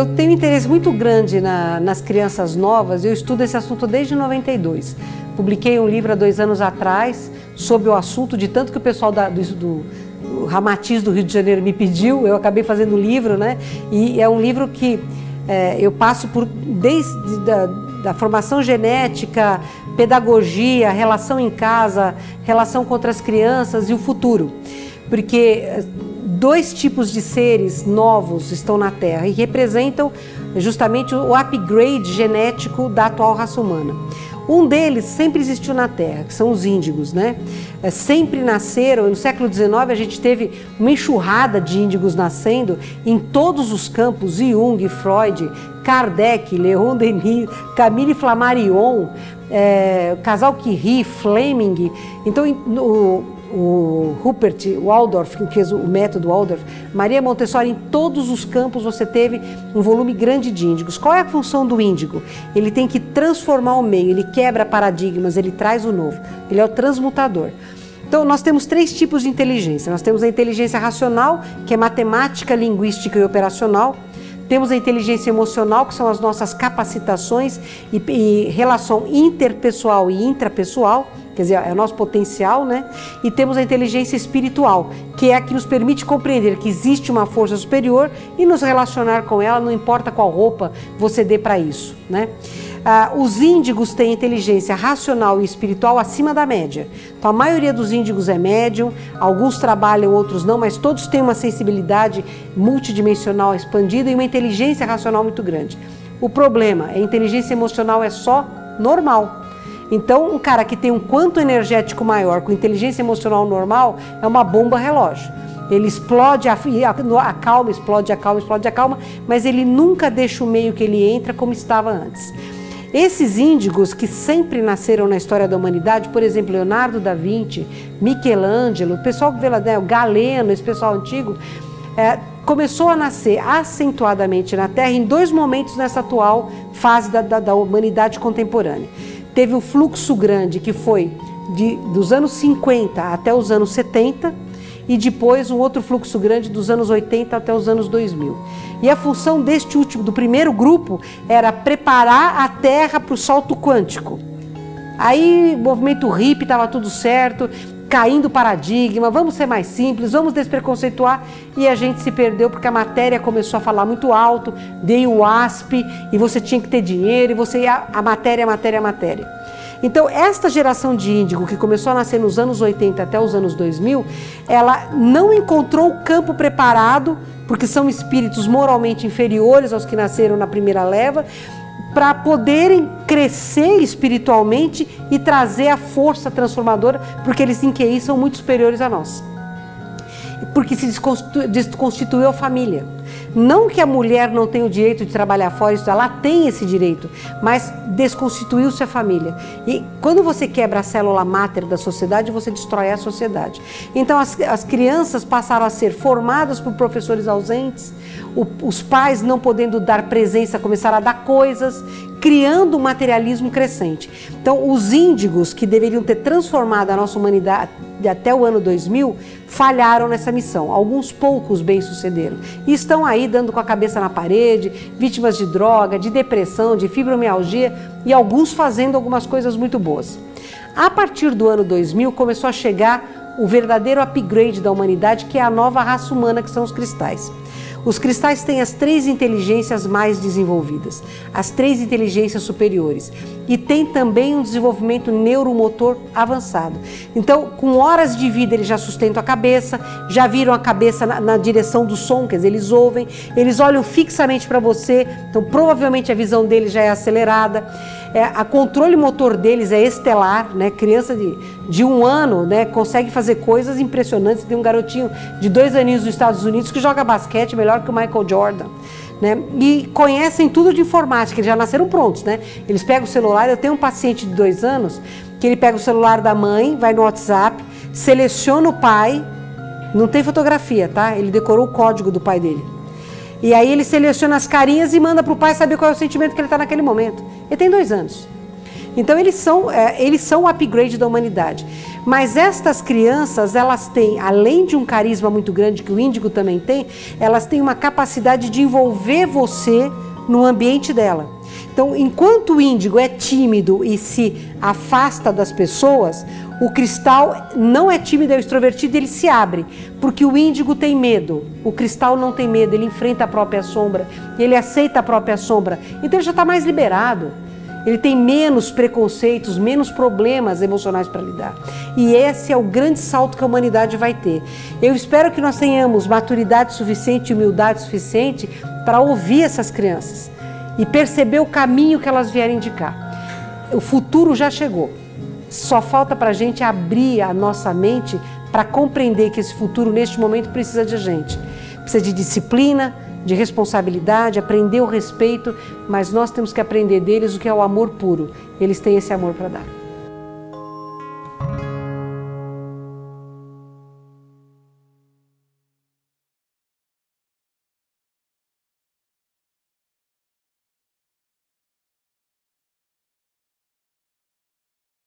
eu tenho interesse muito grande na, nas crianças novas, eu estudo esse assunto desde 92. Publiquei um livro há dois anos atrás sobre o assunto, de tanto que o pessoal da, do, do Ramatiz do Rio de Janeiro me pediu, eu acabei fazendo o livro, né? E é um livro que é, eu passo por desde da, da formação genética, pedagogia, relação em casa, relação com outras crianças e o futuro. Porque dois tipos de seres novos estão na Terra e representam justamente o upgrade genético da atual raça humana. Um deles sempre existiu na Terra, que são os índigos, né? É, sempre nasceram, no século XIX a gente teve uma enxurrada de índigos nascendo em todos os campos, Jung, Freud, Kardec, Leon Denis, Camille Flammarion, é, Casal Curie, Fleming. Então, no, o Rupert Waldorf, que fez o método Waldorf, Maria Montessori, em todos os campos você teve um volume grande de índigos. Qual é a função do índigo? Ele tem que transformar o meio, ele quebra paradigmas, ele traz o novo, ele é o transmutador. Então, nós temos três tipos de inteligência. Nós temos a inteligência racional, que é matemática, linguística e operacional. Temos a inteligência emocional, que são as nossas capacitações e, e relação interpessoal e intrapessoal quer dizer, é o nosso potencial, né? E temos a inteligência espiritual, que é a que nos permite compreender que existe uma força superior e nos relacionar com ela, não importa qual roupa você dê para isso, né? Ah, os índigos têm inteligência racional e espiritual acima da média. Então, a maioria dos índigos é médium, alguns trabalham, outros não, mas todos têm uma sensibilidade multidimensional expandida e uma inteligência racional muito grande. O problema é a inteligência emocional é só normal. Então, um cara que tem um quanto energético maior, com inteligência emocional normal, é uma bomba relógio. Ele explode, a, a calma, explode, a calma, explode, a calma, mas ele nunca deixa o meio que ele entra como estava antes. Esses índigos que sempre nasceram na história da humanidade, por exemplo, Leonardo da Vinci, Michelangelo, o pessoal que vê né, o Galeno, esse pessoal antigo, é, começou a nascer acentuadamente na Terra em dois momentos nessa atual fase da, da, da humanidade contemporânea teve um fluxo grande que foi de, dos anos 50 até os anos 70 e depois um outro fluxo grande dos anos 80 até os anos 2000. E a função deste último, do primeiro grupo, era preparar a Terra para o salto quântico. Aí, movimento hippie, estava tudo certo, caindo paradigma, vamos ser mais simples, vamos despreconceituar. E a gente se perdeu porque a matéria começou a falar muito alto, veio o ASP e você tinha que ter dinheiro e você ia a matéria, a matéria, a matéria. Então, esta geração de índigo que começou a nascer nos anos 80 até os anos 2000, ela não encontrou o campo preparado, porque são espíritos moralmente inferiores aos que nasceram na primeira leva, para poderem crescer espiritualmente e trazer a força transformadora, porque eles em QI são muito superiores a nós. Porque se desconstituiu a família. Não que a mulher não tenha o direito de trabalhar fora, ela tem esse direito, mas desconstituiu-se a família. E quando você quebra a célula máter da sociedade, você destrói a sociedade. Então as, as crianças passaram a ser formadas por professores ausentes, o, os pais não podendo dar presença começaram a dar coisas, criando um materialismo crescente. Então, os índigos que deveriam ter transformado a nossa humanidade até o ano 2000 falharam nessa missão. Alguns poucos bem-sucederam. E estão aí dando com a cabeça na parede, vítimas de droga, de depressão, de fibromialgia e alguns fazendo algumas coisas muito boas. A partir do ano 2000 começou a chegar o verdadeiro upgrade da humanidade, que é a nova raça humana, que são os cristais. Os cristais têm as três inteligências mais desenvolvidas, as três inteligências superiores, e tem também um desenvolvimento neuromotor avançado. Então, com horas de vida, eles já sustentam a cabeça, já viram a cabeça na, na direção do som, quer dizer, eles ouvem, eles olham fixamente para você, então provavelmente a visão deles já é acelerada. É, a controle motor deles é estelar, né? Criança de, de um ano, né? Consegue fazer coisas impressionantes. Tem um garotinho de dois aninhos nos Estados Unidos que joga basquete melhor que o Michael Jordan. Né? E conhecem tudo de informática, eles já nasceram prontos, né? Eles pegam o celular, eu tenho um paciente de dois anos que ele pega o celular da mãe, vai no WhatsApp, seleciona o pai, não tem fotografia, tá? Ele decorou o código do pai dele. E aí ele seleciona as carinhas e manda para o pai saber qual é o sentimento que ele está naquele momento. Ele tem dois anos. Então eles são, é, eles são o upgrade da humanidade. Mas estas crianças, elas têm, além de um carisma muito grande que o índigo também tem, elas têm uma capacidade de envolver você no ambiente dela. Então, enquanto o índigo é tímido e se afasta das pessoas, o cristal não é tímido, é extrovertido, ele se abre, porque o índigo tem medo. O cristal não tem medo, ele enfrenta a própria sombra, ele aceita a própria sombra. Então ele já está mais liberado. Ele tem menos preconceitos, menos problemas emocionais para lidar. E esse é o grande salto que a humanidade vai ter. Eu espero que nós tenhamos maturidade suficiente, humildade suficiente para ouvir essas crianças e perceber o caminho que elas vierem indicar. O futuro já chegou. Só falta para a gente abrir a nossa mente para compreender que esse futuro, neste momento, precisa de gente. Precisa de disciplina, de responsabilidade, aprender o respeito, mas nós temos que aprender deles o que é o amor puro. Eles têm esse amor para dar.